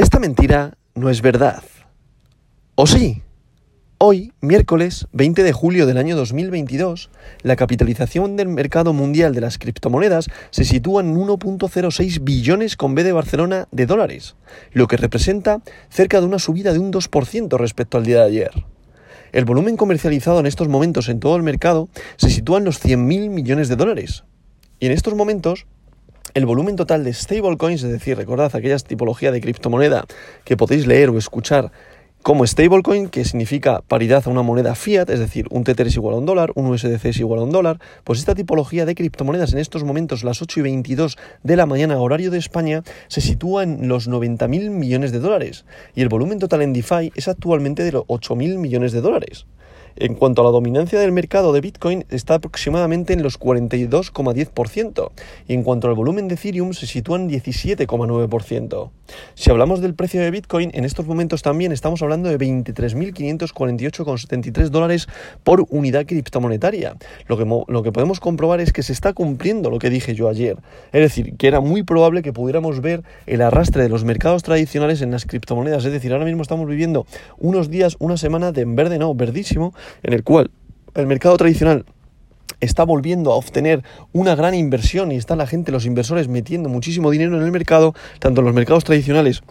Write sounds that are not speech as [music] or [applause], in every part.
Esta mentira no es verdad. ¿O sí? Hoy, miércoles 20 de julio del año 2022, la capitalización del mercado mundial de las criptomonedas se sitúa en 1.06 billones con B de Barcelona de dólares, lo que representa cerca de una subida de un 2% respecto al día de ayer. El volumen comercializado en estos momentos en todo el mercado se sitúa en los 100.000 millones de dólares. Y en estos momentos, el volumen total de stablecoins, es decir, recordad aquellas tipologías de criptomoneda que podéis leer o escuchar como stablecoin, que significa paridad a una moneda fiat, es decir, un Tether es igual a un dólar, un USDC es igual a un dólar, pues esta tipología de criptomonedas en estos momentos, las 8 y 22 de la mañana, horario de España, se sitúa en los 90.000 millones de dólares y el volumen total en DeFi es actualmente de los 8.000 millones de dólares. En cuanto a la dominancia del mercado de Bitcoin, está aproximadamente en los 42,10%, y en cuanto al volumen de Ethereum, se sitúa en 17,9%. Si hablamos del precio de Bitcoin, en estos momentos también estamos hablando de 23.548,73 dólares por unidad criptomonetaria. Lo que, lo que podemos comprobar es que se está cumpliendo lo que dije yo ayer. Es decir, que era muy probable que pudiéramos ver el arrastre de los mercados tradicionales en las criptomonedas. Es decir, ahora mismo estamos viviendo unos días, una semana de en verde, no, verdísimo, en el cual el mercado tradicional está volviendo a obtener una gran inversión y está la gente, los inversores metiendo muchísimo dinero en el mercado, tanto en los mercados tradicionales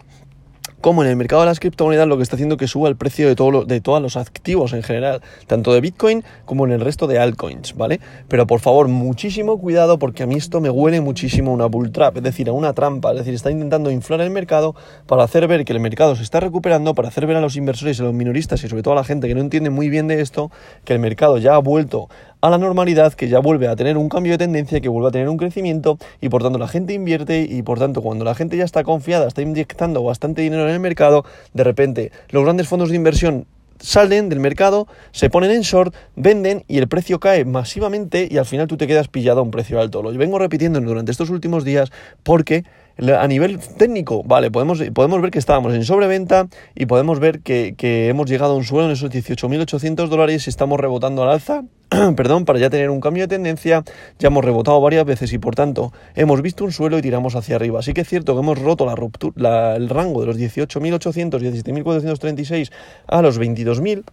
como en el mercado de las criptomonedas lo que está haciendo que suba el precio de, todo de todos los activos en general, tanto de Bitcoin como en el resto de altcoins, ¿vale? Pero por favor, muchísimo cuidado porque a mí esto me huele muchísimo a una bull trap, es decir, a una trampa, es decir, está intentando inflar el mercado para hacer ver que el mercado se está recuperando, para hacer ver a los inversores y a los minoristas y sobre todo a la gente que no entiende muy bien de esto, que el mercado ya ha vuelto a la normalidad, que ya vuelve a tener un cambio de tendencia, que vuelve a tener un crecimiento y por tanto la gente invierte y por tanto cuando la gente ya está confiada, está inyectando bastante dinero en el mercado, de repente los grandes fondos de inversión salen del mercado, se ponen en short, venden y el precio cae masivamente y al final tú te quedas pillado a un precio alto. Lo vengo repitiendo durante estos últimos días porque a nivel técnico, vale, podemos, podemos ver que estábamos en sobreventa y podemos ver que, que hemos llegado a un suelo en esos 18.800 dólares y estamos rebotando al alza [clears throat] perdón, para ya tener un cambio de tendencia, ya hemos rebotado varias veces y por tanto hemos visto un suelo y tiramos hacia arriba. Así que es cierto que hemos roto la ruptura, el rango de los 18.800, 17.436 a los 22.000.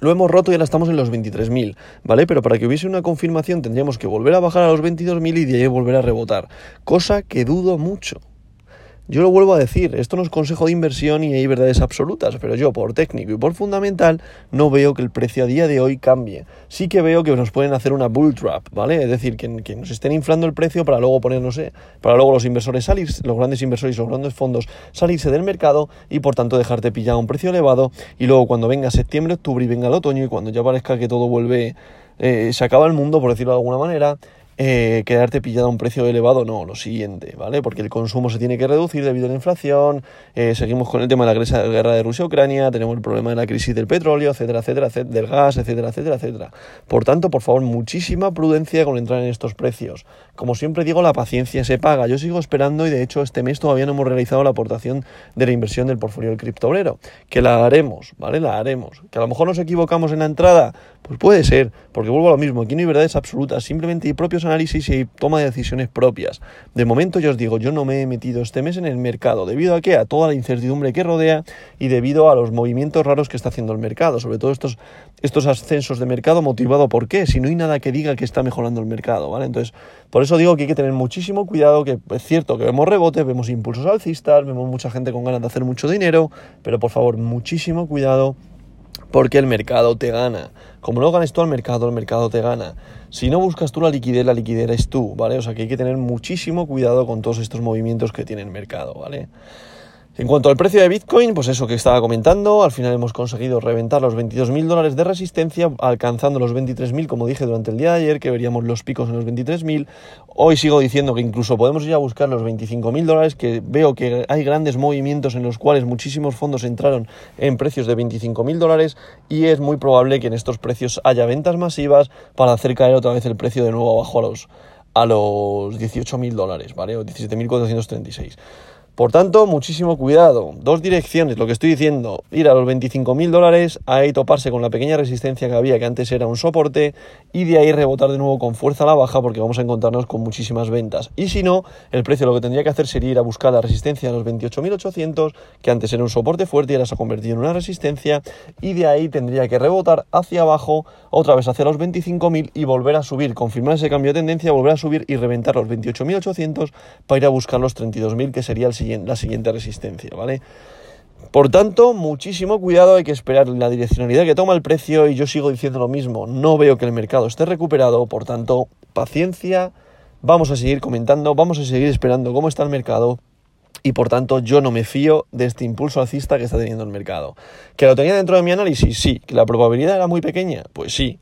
Lo hemos roto y ahora estamos en los 23.000, ¿vale? Pero para que hubiese una confirmación tendríamos que volver a bajar a los 22.000 y de ahí volver a rebotar. Cosa que dudo mucho. Yo lo vuelvo a decir, esto no es consejo de inversión y hay verdades absolutas, pero yo por técnico y por fundamental no veo que el precio a día de hoy cambie. Sí que veo que nos pueden hacer una bull trap, ¿vale? Es decir, que, que nos estén inflando el precio para luego poner, no sé, para luego los inversores salir, los grandes inversores y los grandes fondos salirse del mercado y por tanto dejarte pillado a un precio elevado y luego cuando venga septiembre, octubre y venga el otoño y cuando ya parezca que todo vuelve, eh, se acaba el mundo, por decirlo de alguna manera, eh, quedarte pillado a un precio elevado, no, lo siguiente, ¿vale? Porque el consumo se tiene que reducir debido a la inflación, eh, seguimos con el tema de la guerra de Rusia-Ucrania, tenemos el problema de la crisis del petróleo, etcétera, etcétera, del gas, etcétera, etcétera, etcétera. Por tanto, por favor, muchísima prudencia con entrar en estos precios. Como siempre digo, la paciencia se paga. Yo sigo esperando y de hecho este mes todavía no hemos realizado la aportación de la inversión del portfolio del criptobrero, que la haremos, ¿vale? La haremos. Que a lo mejor nos equivocamos en la entrada, pues puede ser, porque vuelvo a lo mismo, aquí no hay verdades absolutas, simplemente hay propios análisis y toma de decisiones propias. De momento yo os digo, yo no me he metido este mes en el mercado, debido a qué? A toda la incertidumbre que rodea y debido a los movimientos raros que está haciendo el mercado, sobre todo estos, estos ascensos de mercado motivado por qué, si no hay nada que diga que está mejorando el mercado, ¿vale? Entonces, por eso digo que hay que tener muchísimo cuidado, que es cierto que vemos rebotes, vemos impulsos alcistas, vemos mucha gente con ganas de hacer mucho dinero, pero por favor, muchísimo cuidado porque el mercado te gana. Como no ganes tú al mercado, el mercado te gana. Si no buscas tú la liquidez, la liquidez eres tú, ¿vale? O sea que hay que tener muchísimo cuidado con todos estos movimientos que tiene el mercado, ¿vale? En cuanto al precio de Bitcoin, pues eso que estaba comentando, al final hemos conseguido reventar los 22.000 dólares de resistencia, alcanzando los 23.000, como dije durante el día de ayer, que veríamos los picos en los 23.000. Hoy sigo diciendo que incluso podemos ir a buscar los 25.000 dólares, que veo que hay grandes movimientos en los cuales muchísimos fondos entraron en precios de 25.000 dólares y es muy probable que en estos precios haya ventas masivas para hacer caer otra vez el precio de nuevo abajo a los, a los 18.000 dólares, ¿vale? O 17.436. Por tanto, muchísimo cuidado. Dos direcciones, lo que estoy diciendo, ir a los 25.000 dólares, ahí toparse con la pequeña resistencia que había, que antes era un soporte, y de ahí rebotar de nuevo con fuerza a la baja, porque vamos a encontrarnos con muchísimas ventas. Y si no, el precio lo que tendría que hacer sería ir a buscar la resistencia a los 28.800, que antes era un soporte fuerte y ahora se ha convertido en una resistencia, y de ahí tendría que rebotar hacia abajo, otra vez hacia los 25.000 y volver a subir, confirmar ese cambio de tendencia, volver a subir y reventar los 28.800 para ir a buscar los 32.000, que sería el la siguiente resistencia, ¿vale? Por tanto, muchísimo cuidado, hay que esperar la direccionalidad que toma el precio y yo sigo diciendo lo mismo, no veo que el mercado esté recuperado, por tanto, paciencia, vamos a seguir comentando, vamos a seguir esperando cómo está el mercado y por tanto yo no me fío de este impulso alcista que está teniendo el mercado. ¿Que lo tenía dentro de mi análisis? Sí. ¿Que la probabilidad era muy pequeña? Pues sí.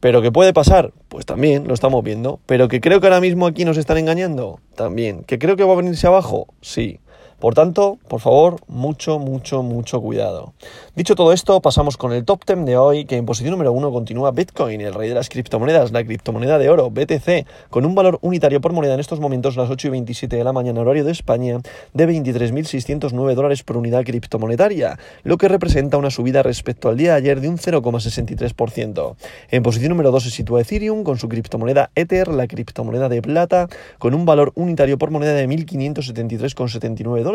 ¿Pero que puede pasar? Pues también, lo estamos viendo. ¿Pero que creo que ahora mismo aquí nos están engañando? También. ¿Que creo que va a venirse abajo? Sí. Por tanto, por favor, mucho, mucho, mucho cuidado. Dicho todo esto, pasamos con el top 10 de hoy, que en posición número 1 continúa Bitcoin, el rey de las criptomonedas, la criptomoneda de oro, BTC, con un valor unitario por moneda en estos momentos, las 8 y 27 de la mañana, horario de España, de 23.609 dólares por unidad criptomonetaria, lo que representa una subida respecto al día de ayer de un 0,63%. En posición número 2 se sitúa Ethereum, con su criptomoneda Ether, la criptomoneda de plata, con un valor unitario por moneda de 1.573,79 dólares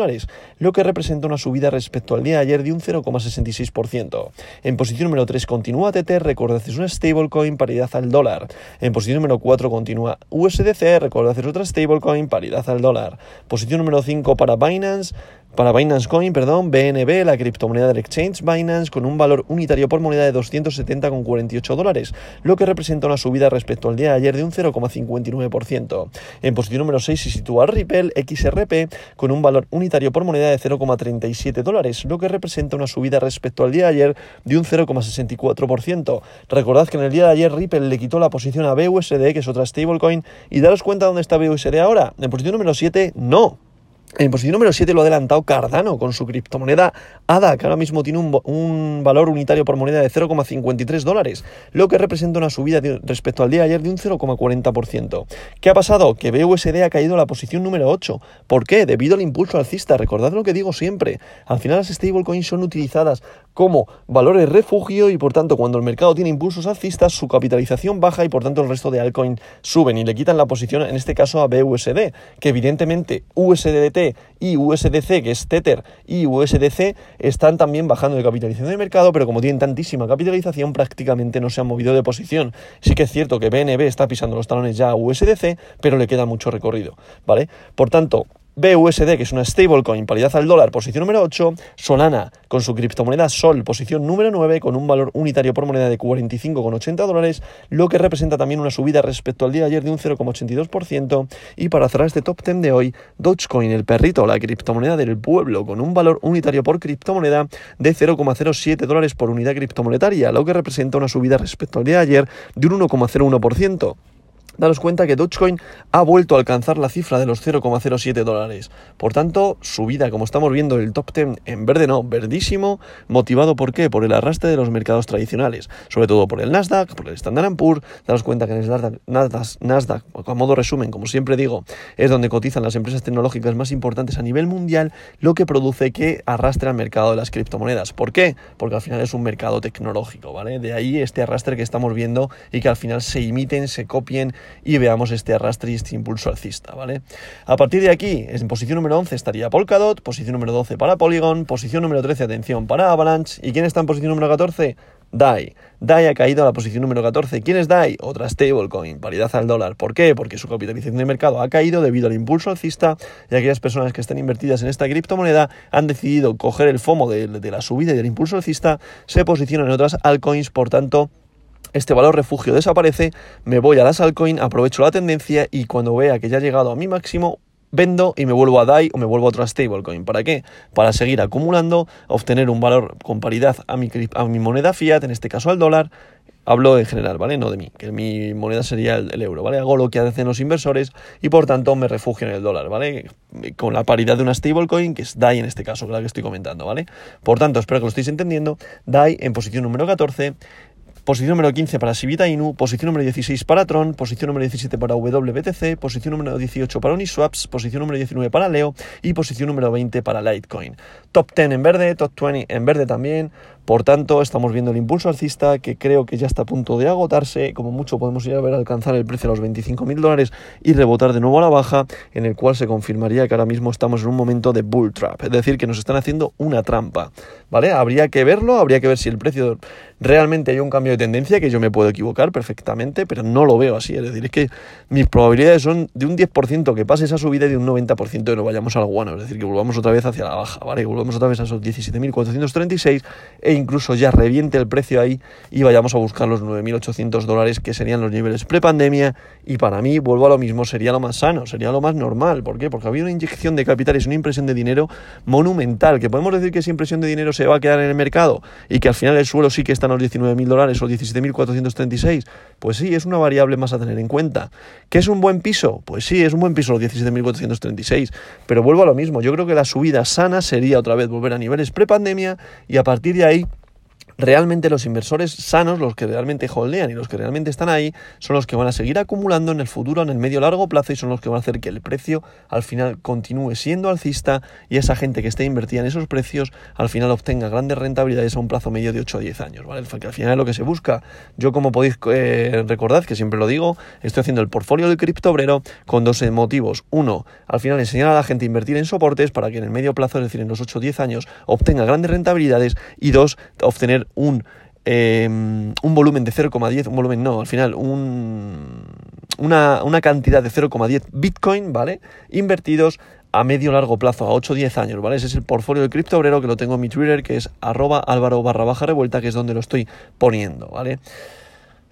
lo que representa una subida respecto al día de ayer de un 0,66%. En posición número 3 continúa TT, recordad es una stablecoin paridad al dólar. En posición número 4 continúa USDC, recordad es otra stablecoin paridad al dólar. Posición número 5 para Binance, para Binance Coin, perdón, BNB, la criptomoneda del exchange Binance, con un valor unitario por moneda de 270,48 dólares, lo que representa una subida respecto al día de ayer de un 0,59%. En posición número 6 se sitúa Ripple XRP, con un valor unitario por moneda de 0,37 dólares, lo que representa una subida respecto al día de ayer de un 0,64%. Recordad que en el día de ayer Ripple le quitó la posición a BUSD, que es otra stablecoin, y daros cuenta dónde está BUSD ahora. En posición número 7, no. En posición número 7 lo ha adelantado Cardano con su criptomoneda ADA, que ahora mismo tiene un, valor unitario por moneda de 0,53 dólares, lo que representa una subida respecto al día de ayer de un 0,40%. ¿Qué ha pasado? Que BUSD ha caído a la posición número 8. ¿Por qué? Debido al impulso alcista. Recordad lo que digo siempre. Al final las stablecoins son utilizadas como valores refugio y por tanto cuando el mercado tiene impulsos alcistas su capitalización baja y por tanto el resto de altcoins suben y le quitan la posición en este caso a BUSD, que evidentemente USDT y USDC, que es Tether y USDC, están también bajando de capitalización de mercado, pero como tienen tantísima capitalización, prácticamente no se han movido de posición. Sí que es cierto que BNB está pisando los talones ya a USDC, pero le queda mucho recorrido, ¿vale? Por tanto, BUSD, que es una stablecoin, paridad al dólar, posición número 8. Solana, con su criptomoneda Sol, posición número 9, con un valor unitario por moneda de 45,80 dólares, lo que representa también una subida respecto al día de ayer de un 0,82%. Y para cerrar este top 10 de hoy, Dogecoin, el perrito, la criptomoneda del pueblo, con un valor unitario por criptomoneda de 0,07 dólares por unidad criptomonetaria, lo que representa una subida respecto al día de ayer de un 1,01% daros cuenta que Dogecoin ha vuelto a alcanzar la cifra de los 0,07 dólares. Por tanto, subida, como estamos viendo, el top 10 en verde no, verdísimo, motivado por qué? Por el arrastre de los mercados tradicionales, sobre todo por el Nasdaq, por el Standard Poor's. Daros cuenta que en el Nasdaq, Nasdaq, Nasdaq, a modo resumen, como siempre digo, es donde cotizan las empresas tecnológicas más importantes a nivel mundial, lo que produce que arrastre al mercado de las criptomonedas. ¿Por qué? Porque al final es un mercado tecnológico, ¿vale? De ahí este arrastre que estamos viendo y que al final se imiten, se copien y veamos este arrastre y este impulso alcista, ¿vale? A partir de aquí, en posición número 11 estaría Polkadot, posición número 12 para Polygon, posición número 13, atención, para Avalanche, ¿y quién está en posición número 14? DAI. DAI ha caído a la posición número 14. ¿Quién es DAI? Otra stablecoin, paridad al dólar. ¿Por qué? Porque su capitalización de mercado ha caído debido al impulso alcista y aquellas personas que están invertidas en esta criptomoneda han decidido coger el FOMO de, de la subida y del impulso alcista, se posicionan en otras altcoins, por tanto, este valor refugio desaparece, me voy a las altcoin, aprovecho la tendencia y cuando vea que ya ha llegado a mi máximo, vendo y me vuelvo a DAI o me vuelvo a otra stablecoin. ¿Para qué? Para seguir acumulando, obtener un valor con paridad a mi, a mi moneda fiat, en este caso al dólar. Hablo en general, ¿vale? No de mí, que mi moneda sería el, euro, ¿vale? Hago lo que hacen los inversores y por tanto me refugio en el dólar, ¿vale? Con la paridad de una stablecoin, que es DAI en este caso, que es la que estoy comentando, ¿vale? Por tanto, espero que lo estéis entendiendo. DAI en posición número 14 posición número 15 para Sivita Inu, posición número 16 para Tron, posición número 17 para WBTC, posición número 18 para Uniswaps, posición número 19 para Leo y posición número 20 para Litecoin. Top 10 en verde, top 20 en verde también, por tanto, estamos viendo el impulso alcista que creo que ya está a punto de agotarse. Como mucho podemos ir a ver alcanzar el precio de los 25 mil dólares y rebotar de nuevo a la baja, en el cual se confirmaría que ahora mismo estamos en un momento de bull trap, es decir, que nos están haciendo una trampa. ¿Vale? Habría que verlo, habría que ver si el precio realmente hay un cambio de tendencia, que yo me puedo equivocar perfectamente, pero no lo veo así. Es decir, es que mis probabilidades son de un 10% que pase esa subida y de un 90% de no vayamos al guano. Es decir, que volvamos otra vez hacia la baja, ¿vale? Que volvamos otra vez a esos 17.436 e incluso ya reviente el precio ahí y vayamos a buscar los 9.800 dólares que serían los niveles prepandemia y para mí, vuelvo a lo mismo, sería lo más sano, sería lo más normal. ¿Por qué? Porque había una inyección de capitales, una impresión de dinero monumental, que podemos decir que esa impresión de dinero se va a quedar en el mercado y que al final el suelo sí que está en los 19.000 dólares o 17.436. Pues sí, es una variable más a tener en cuenta. ¿Qué es un buen piso? Pues sí, es un buen piso los 17.436. Pero vuelvo a lo mismo, yo creo que la subida sana sería otra vez volver a niveles prepandemia y a partir de ahí realmente los inversores sanos, los que realmente holdean y los que realmente están ahí, son los que van a seguir acumulando en el futuro, en el medio largo plazo y son los que van a hacer que el precio al final continúe siendo alcista y esa gente que esté invertida en esos precios al final obtenga grandes rentabilidades a un plazo medio de 8 a 10 años, ¿vale? Que al final es lo que se busca. Yo como podéis eh, recordar, que siempre lo digo, estoy haciendo el portfolio del criptobrero con dos motivos. Uno, al final enseñar a la gente a invertir en soportes para que en el medio plazo, es decir, en los 8 o 10 años, obtenga grandes rentabilidades y dos, obtener un, em, un volumen de 0,10, un volumen no, al final un, una, una cantidad de 0,10 Bitcoin, ¿vale? Invertidos a medio largo plazo, a 8 o 10 años, ¿vale? Ese es el portfolio del cripto obrero que lo tengo en mi Twitter, que es arroba álvaro barra baja revuelta, que es donde lo estoy poniendo, ¿vale?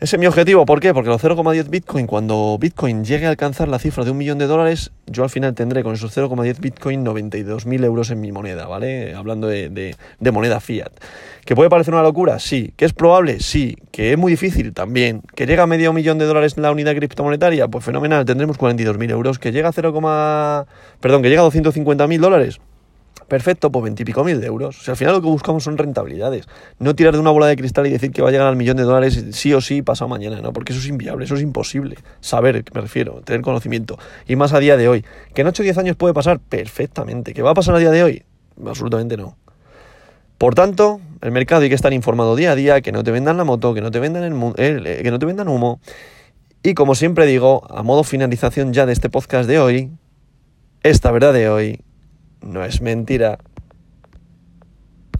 Ese es mi objetivo, ¿por qué? Porque los 0,10 Bitcoin, cuando Bitcoin llegue a alcanzar la cifra de un millón de dólares, yo al final tendré con esos 0,10 Bitcoin 92.000 euros en mi moneda, ¿vale? Hablando de, moneda fiat. ¿Que puede parecer una locura? Sí. ¿Que es probable? Sí. ¿Que es muy difícil? También. ¿Que llega a medio millón de dólares la unidad criptomonetaria? Pues fenomenal, tendremos 42.000 euros. ¿Que llega a 0, perdón, que llega a 250.000 dólares? Perfecto, pues veintipico mil euros. O sea, al final lo que buscamos son rentabilidades. No tirar de una bola de cristal y decir que va a llegar al millón de dólares sí o sí pasado mañana, ¿no? Porque eso es inviable, eso es imposible. Saber, me refiero, tener conocimiento. Y más a día de hoy. ¿Que en 8 o 10 años puede pasar? Perfectamente. ¿Que va a pasar a día de hoy? Absolutamente no. Por tanto, el mercado hay que estar informado día a día, que no te vendan la moto, que no te vendan, el, eh, que no te vendan humo. Y como siempre digo, a modo finalización ya de este podcast de hoy, esta verdad de hoy no es mentira.